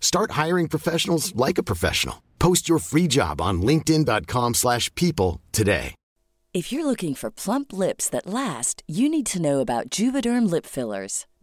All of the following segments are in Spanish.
Start hiring professionals like a professional. Post your free job on linkedin.com/people today. If you're looking for plump lips that last, you need to know about Juvederm lip fillers.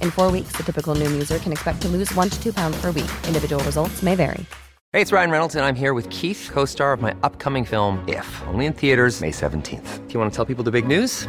In four weeks, the typical Noom user can expect to lose one to two pounds per week. Individual results may vary. Hey, it's Ryan Reynolds, and I'm here with Keith, co star of my upcoming film, If, only in theaters, May 17th. Do you want to tell people the big news?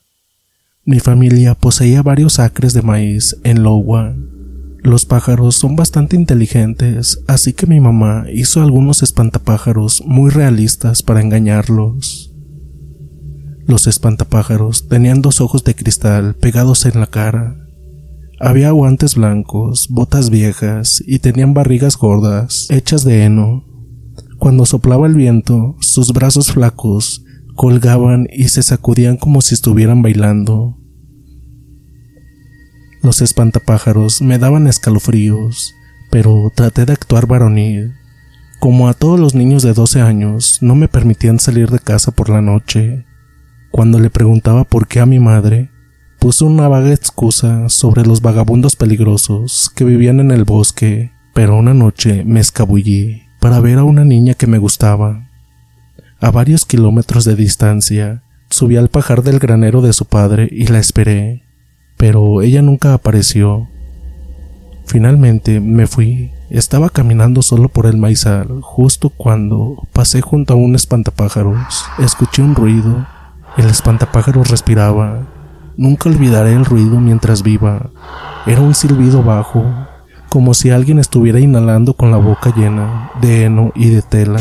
Mi familia poseía varios acres de maíz en Iowa. Los pájaros son bastante inteligentes, así que mi mamá hizo algunos espantapájaros muy realistas para engañarlos. Los espantapájaros tenían dos ojos de cristal pegados en la cara. Había guantes blancos, botas viejas y tenían barrigas gordas, hechas de heno. Cuando soplaba el viento, sus brazos flacos colgaban y se sacudían como si estuvieran bailando. Los espantapájaros me daban escalofríos, pero traté de actuar varonil. Como a todos los niños de 12 años, no me permitían salir de casa por la noche. Cuando le preguntaba por qué a mi madre, puso una vaga excusa sobre los vagabundos peligrosos que vivían en el bosque, pero una noche me escabullí para ver a una niña que me gustaba. A varios kilómetros de distancia, subí al pajar del granero de su padre y la esperé, pero ella nunca apareció. Finalmente me fui. Estaba caminando solo por el maizal, justo cuando pasé junto a un espantapájaros. Escuché un ruido. El espantapájaros respiraba. Nunca olvidaré el ruido mientras viva. Era un silbido bajo, como si alguien estuviera inhalando con la boca llena de heno y de tela.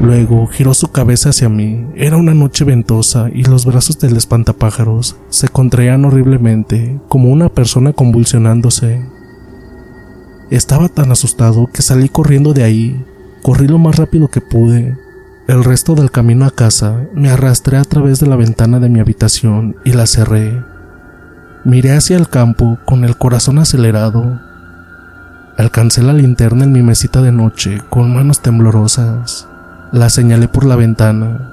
Luego giró su cabeza hacia mí. Era una noche ventosa y los brazos del espantapájaros se contraían horriblemente, como una persona convulsionándose. Estaba tan asustado que salí corriendo de ahí. Corrí lo más rápido que pude. El resto del camino a casa me arrastré a través de la ventana de mi habitación y la cerré. Miré hacia el campo con el corazón acelerado. Alcancé la linterna en mi mesita de noche con manos temblorosas. La señalé por la ventana.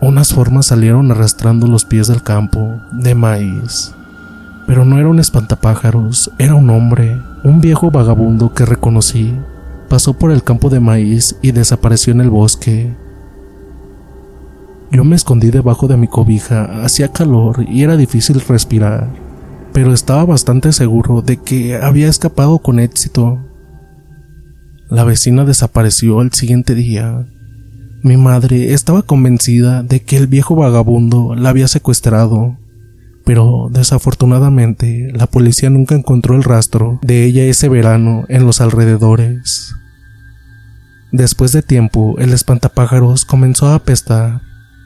Unas formas salieron arrastrando los pies del campo de maíz. Pero no era un espantapájaros, era un hombre, un viejo vagabundo que reconocí. Pasó por el campo de maíz y desapareció en el bosque. Yo me escondí debajo de mi cobija, hacía calor y era difícil respirar, pero estaba bastante seguro de que había escapado con éxito. La vecina desapareció el siguiente día, mi madre estaba convencida de que el viejo vagabundo la había secuestrado, pero desafortunadamente la policía nunca encontró el rastro de ella ese verano en los alrededores. Después de tiempo, el espantapájaros comenzó a apestar.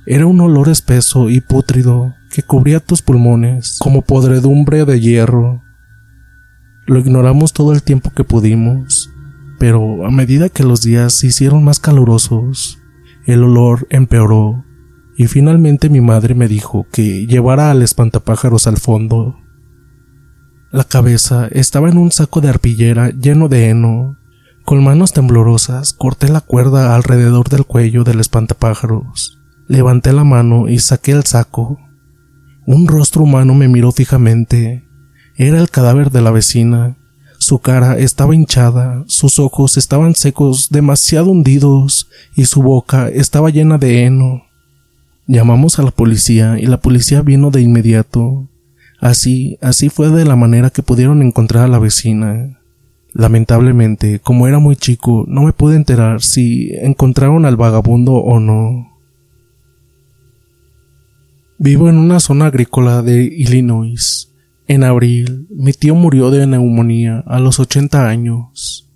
Era un olor espeso y pútrido que cubría tus pulmones como podredumbre de hierro. Lo ignoramos todo el tiempo que pudimos, pero a medida que los días se hicieron más calurosos, el olor empeoró y finalmente mi madre me dijo que llevara al espantapájaros al fondo. La cabeza estaba en un saco de arpillera lleno de heno. Con manos temblorosas corté la cuerda alrededor del cuello del espantapájaros. Levanté la mano y saqué el saco. Un rostro humano me miró fijamente. Era el cadáver de la vecina, su cara estaba hinchada, sus ojos estaban secos, demasiado hundidos, y su boca estaba llena de heno. Llamamos a la policía y la policía vino de inmediato. Así, así fue de la manera que pudieron encontrar a la vecina. Lamentablemente, como era muy chico, no me pude enterar si encontraron al vagabundo o no. Vivo en una zona agrícola de Illinois. En abril, mi tío murió de neumonía a los 80 años.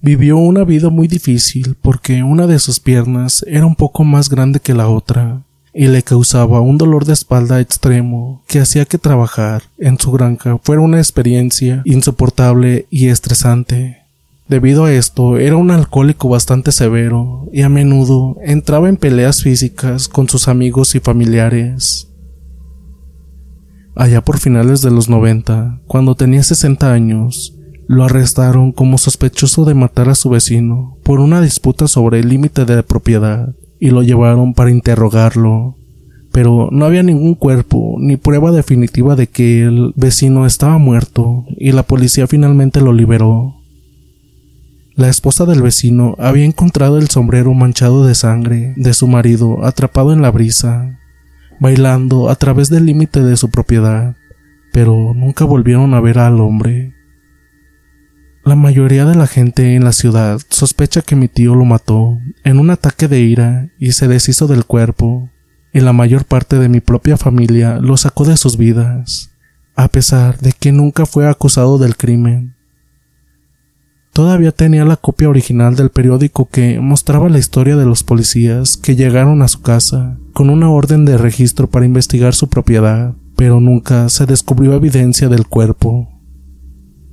Vivió una vida muy difícil porque una de sus piernas era un poco más grande que la otra y le causaba un dolor de espalda extremo que hacía que trabajar en su granja fuera una experiencia insoportable y estresante. Debido a esto, era un alcohólico bastante severo y a menudo entraba en peleas físicas con sus amigos y familiares. Allá por finales de los 90, cuando tenía 60 años, lo arrestaron como sospechoso de matar a su vecino por una disputa sobre el límite de propiedad y lo llevaron para interrogarlo. Pero no había ningún cuerpo ni prueba definitiva de que el vecino estaba muerto y la policía finalmente lo liberó. La esposa del vecino había encontrado el sombrero manchado de sangre de su marido atrapado en la brisa bailando a través del límite de su propiedad, pero nunca volvieron a ver al hombre. La mayoría de la gente en la ciudad sospecha que mi tío lo mató en un ataque de ira y se deshizo del cuerpo, y la mayor parte de mi propia familia lo sacó de sus vidas, a pesar de que nunca fue acusado del crimen. Todavía tenía la copia original del periódico que mostraba la historia de los policías que llegaron a su casa con una orden de registro para investigar su propiedad, pero nunca se descubrió evidencia del cuerpo.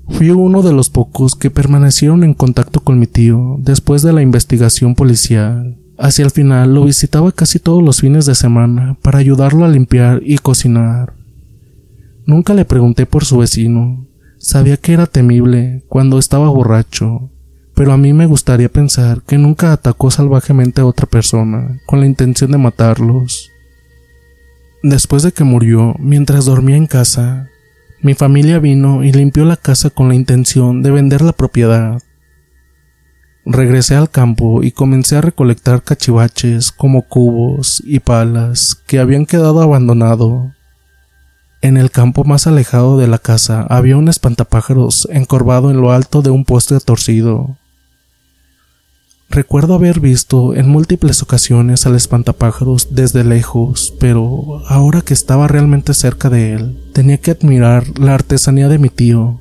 Fui uno de los pocos que permanecieron en contacto con mi tío después de la investigación policial. Hacia el final lo visitaba casi todos los fines de semana para ayudarlo a limpiar y cocinar. Nunca le pregunté por su vecino, Sabía que era temible cuando estaba borracho, pero a mí me gustaría pensar que nunca atacó salvajemente a otra persona con la intención de matarlos. Después de que murió, mientras dormía en casa, mi familia vino y limpió la casa con la intención de vender la propiedad. Regresé al campo y comencé a recolectar cachivaches como cubos y palas que habían quedado abandonados En el campo más alejado de la casa había un espantapájaros encorvado en lo alto de un poste torcido. Recuerdo haber visto en múltiples ocasiones al espantapájaros desde lejos, pero ahora que estaba realmente cerca de él, tenía que admirar la artesanía de mi tío.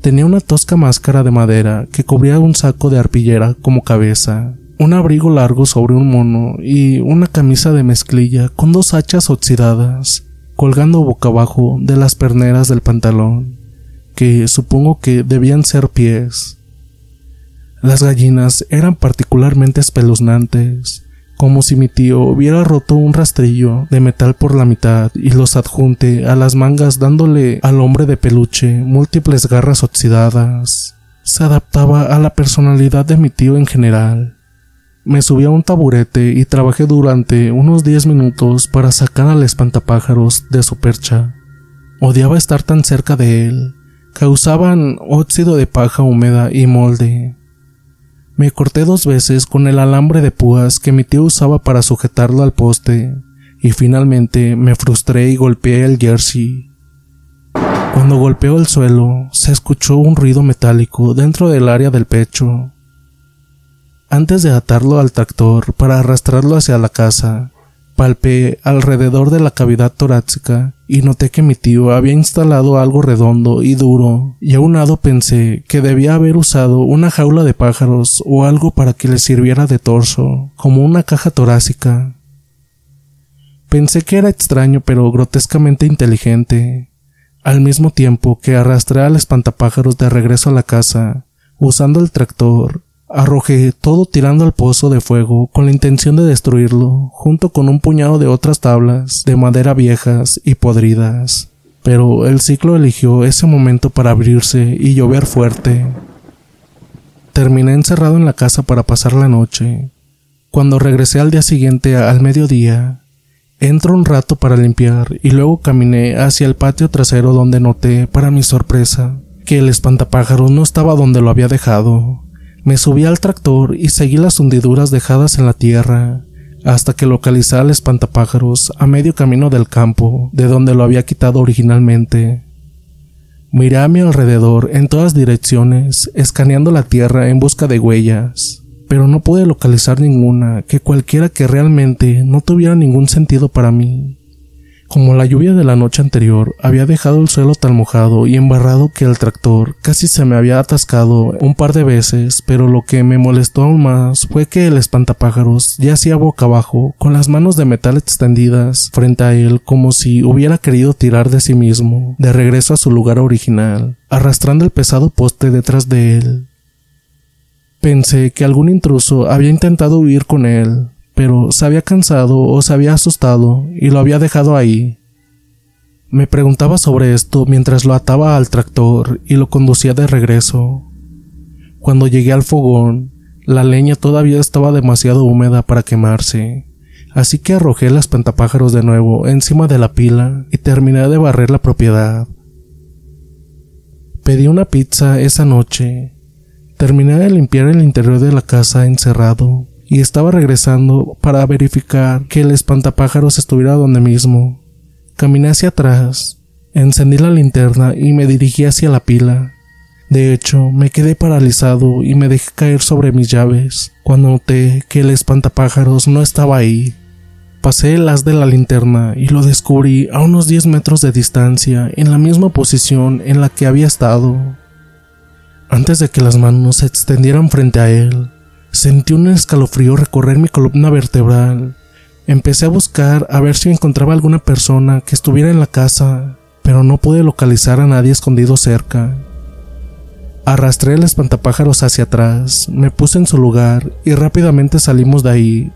Tenía una tosca máscara de madera que cubría un saco de arpillera como cabeza, un abrigo largo sobre un mono y una camisa de mezclilla con dos hachas oxidadas colgando boca abajo de las perneras del pantalón, que supongo que debían ser pies. Las gallinas eran particularmente espeluznantes, como si mi tío hubiera roto un rastrillo de metal por la mitad y los adjunte a las mangas dándole al hombre de peluche múltiples garras oxidadas. Se adaptaba a la personalidad de mi tío en general. Me subí a un taburete y trabajé durante unos diez minutos para sacar al espantapájaros de su percha. Odiaba estar tan cerca de él. Causaban óxido de paja húmeda y molde. Me corté dos veces con el alambre de púas que mi tío usaba para sujetarlo al poste, y finalmente me frustré y golpeé el jersey. Cuando golpeó el suelo, se escuchó un ruido metálico dentro del área del pecho. Antes de atarlo al tractor para arrastrarlo hacia la casa, palpé alrededor de la cavidad torácica y noté que mi tío había instalado algo redondo y duro, y a un lado pensé que debía haber usado una jaula de pájaros o algo para que le sirviera de torso, como una caja torácica. Pensé que era extraño pero grotescamente inteligente, al mismo tiempo que arrastré al espantapájaros de regreso a la casa, usando el tractor, Arrojé todo tirando al pozo de fuego con la intención de destruirlo, junto con un puñado de otras tablas de madera viejas y podridas. Pero el ciclo eligió ese momento para abrirse y llover fuerte. Terminé encerrado en la casa para pasar la noche. Cuando regresé al día siguiente al mediodía, entro un rato para limpiar y luego caminé hacia el patio trasero donde noté, para mi sorpresa, que el espantapájaro no estaba donde lo había dejado. Me subí al tractor y seguí las hundiduras dejadas en la tierra hasta que localicé al espantapájaros a medio camino del campo de donde lo había quitado originalmente. Miré a mi alrededor en todas direcciones, escaneando la tierra en busca de huellas, pero no pude localizar ninguna que cualquiera que realmente no tuviera ningún sentido para mí. Como la lluvia de la noche anterior había dejado el suelo tan mojado y embarrado que el tractor casi se me había atascado un par de veces, pero lo que me molestó aún más fue que el espantapájaros yacía boca abajo, con las manos de metal extendidas frente a él como si hubiera querido tirar de sí mismo, de regreso a su lugar original, arrastrando el pesado poste detrás de él. Pensé que algún intruso había intentado huir con él, pero se había cansado o se había asustado y lo había dejado ahí. Me preguntaba sobre esto mientras lo ataba al tractor y lo conducía de regreso. Cuando llegué al fogón, la leña todavía estaba demasiado húmeda para quemarse, así que arrojé las pentapájaros de nuevo encima de la pila y terminé de barrer la propiedad. Pedí una pizza esa noche. Terminé de limpiar el interior de la casa encerrado y estaba regresando para verificar que el espantapájaros estuviera donde mismo. Caminé hacia atrás, encendí la linterna y me dirigí hacia la pila. De hecho, me quedé paralizado y me dejé caer sobre mis llaves cuando noté que el espantapájaros no estaba ahí. Pasé el haz de la linterna y lo descubrí a unos 10 metros de distancia en la misma posición en la que había estado. Antes de que las manos se extendieran frente a él, Sentí un escalofrío recorrer mi columna vertebral. Empecé a buscar a ver si encontraba alguna persona que estuviera en la casa, pero no pude localizar a nadie escondido cerca. Arrastré el espantapájaros hacia atrás, me puse en su lugar y rápidamente salimos de ahí.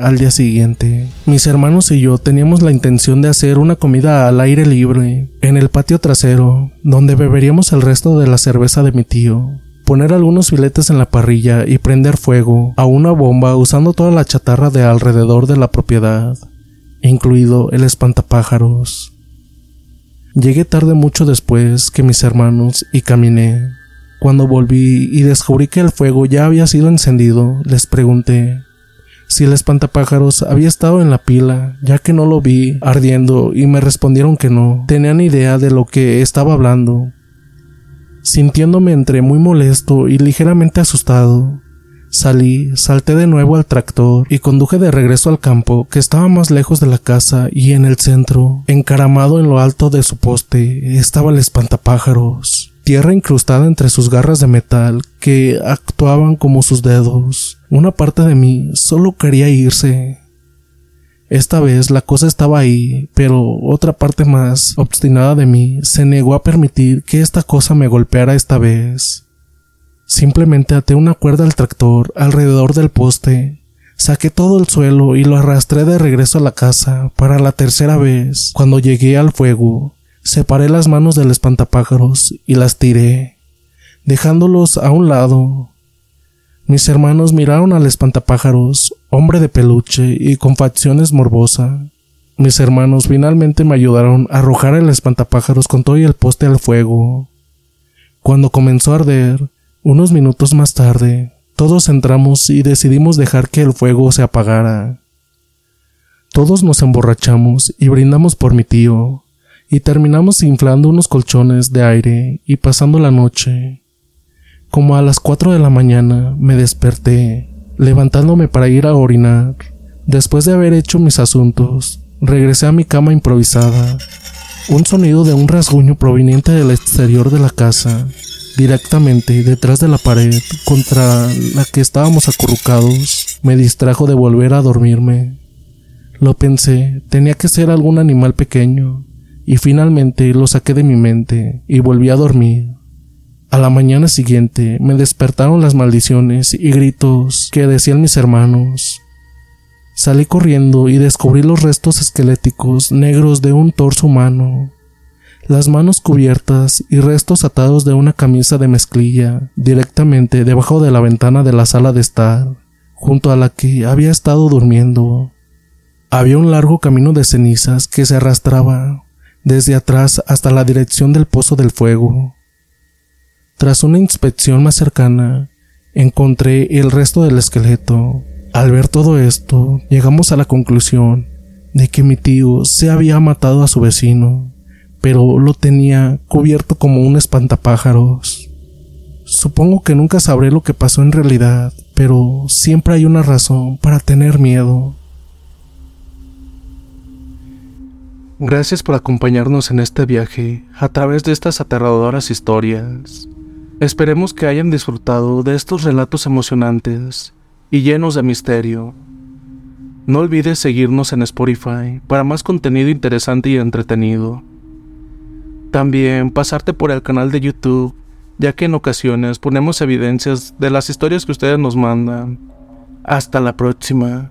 Al día siguiente, mis hermanos y yo teníamos la intención de hacer una comida al aire libre, en el patio trasero, donde beberíamos el resto de la cerveza de mi tío poner algunos filetes en la parrilla y prender fuego a una bomba usando toda la chatarra de alrededor de la propiedad, incluido el espantapájaros. Llegué tarde mucho después que mis hermanos y caminé. Cuando volví y descubrí que el fuego ya había sido encendido, les pregunté si el espantapájaros había estado en la pila, ya que no lo vi ardiendo y me respondieron que no. Tenían idea de lo que estaba hablando. Sintiéndome entre muy molesto y ligeramente asustado, salí, salté de nuevo al tractor y conduje de regreso al campo, que estaba más lejos de la casa y en el centro, encaramado en lo alto de su poste, estaba el espantapájaros tierra incrustada entre sus garras de metal que actuaban como sus dedos. Una parte de mí solo quería irse. Esta vez la cosa estaba ahí, pero otra parte más obstinada de mí se negó a permitir que esta cosa me golpeara esta vez. Simplemente até una cuerda al tractor alrededor del poste, saqué todo el suelo y lo arrastré de regreso a la casa para la tercera vez. Cuando llegué al fuego, Separé las manos del espantapájaros y las tiré, dejándolos a un lado. Mis hermanos miraron al espantapájaros, hombre de peluche y con facciones morbosa. Mis hermanos finalmente me ayudaron a arrojar el espantapájaros con todo y el poste al fuego. Cuando comenzó a arder, unos minutos más tarde, todos entramos y decidimos dejar que el fuego se apagara. Todos nos emborrachamos y brindamos por mi tío, y terminamos inflando unos colchones de aire y pasando la noche. Como a las cuatro de la mañana me desperté, levantándome para ir a orinar. Después de haber hecho mis asuntos, regresé a mi cama improvisada. Un sonido de un rasguño proveniente del exterior de la casa, directamente detrás de la pared contra la que estábamos acurrucados, me distrajo de volver a dormirme. Lo pensé, tenía que ser algún animal pequeño, y finalmente lo saqué de mi mente y volví a dormir. A la mañana siguiente me despertaron las maldiciones y gritos que decían mis hermanos. Salí corriendo y descubrí los restos esqueléticos negros de un torso humano, las manos cubiertas y restos atados de una camisa de mezclilla directamente debajo de la ventana de la sala de estar, junto a la que había estado durmiendo. Había un largo camino de cenizas que se arrastraba desde atrás hasta la dirección del pozo del fuego. Tras una inspección más cercana, encontré el resto del esqueleto. Al ver todo esto, llegamos a la conclusión de que mi tío se había matado a su vecino, pero lo tenía cubierto como un espantapájaros. Supongo que nunca sabré lo que pasó en realidad, pero siempre hay una razón para tener miedo. Gracias por acompañarnos en este viaje a través de estas aterradoras historias. Esperemos que hayan disfrutado de estos relatos emocionantes y llenos de misterio. No olvides seguirnos en Spotify para más contenido interesante y entretenido. También pasarte por el canal de YouTube, ya que en ocasiones ponemos evidencias de las historias que ustedes nos mandan. Hasta la próxima.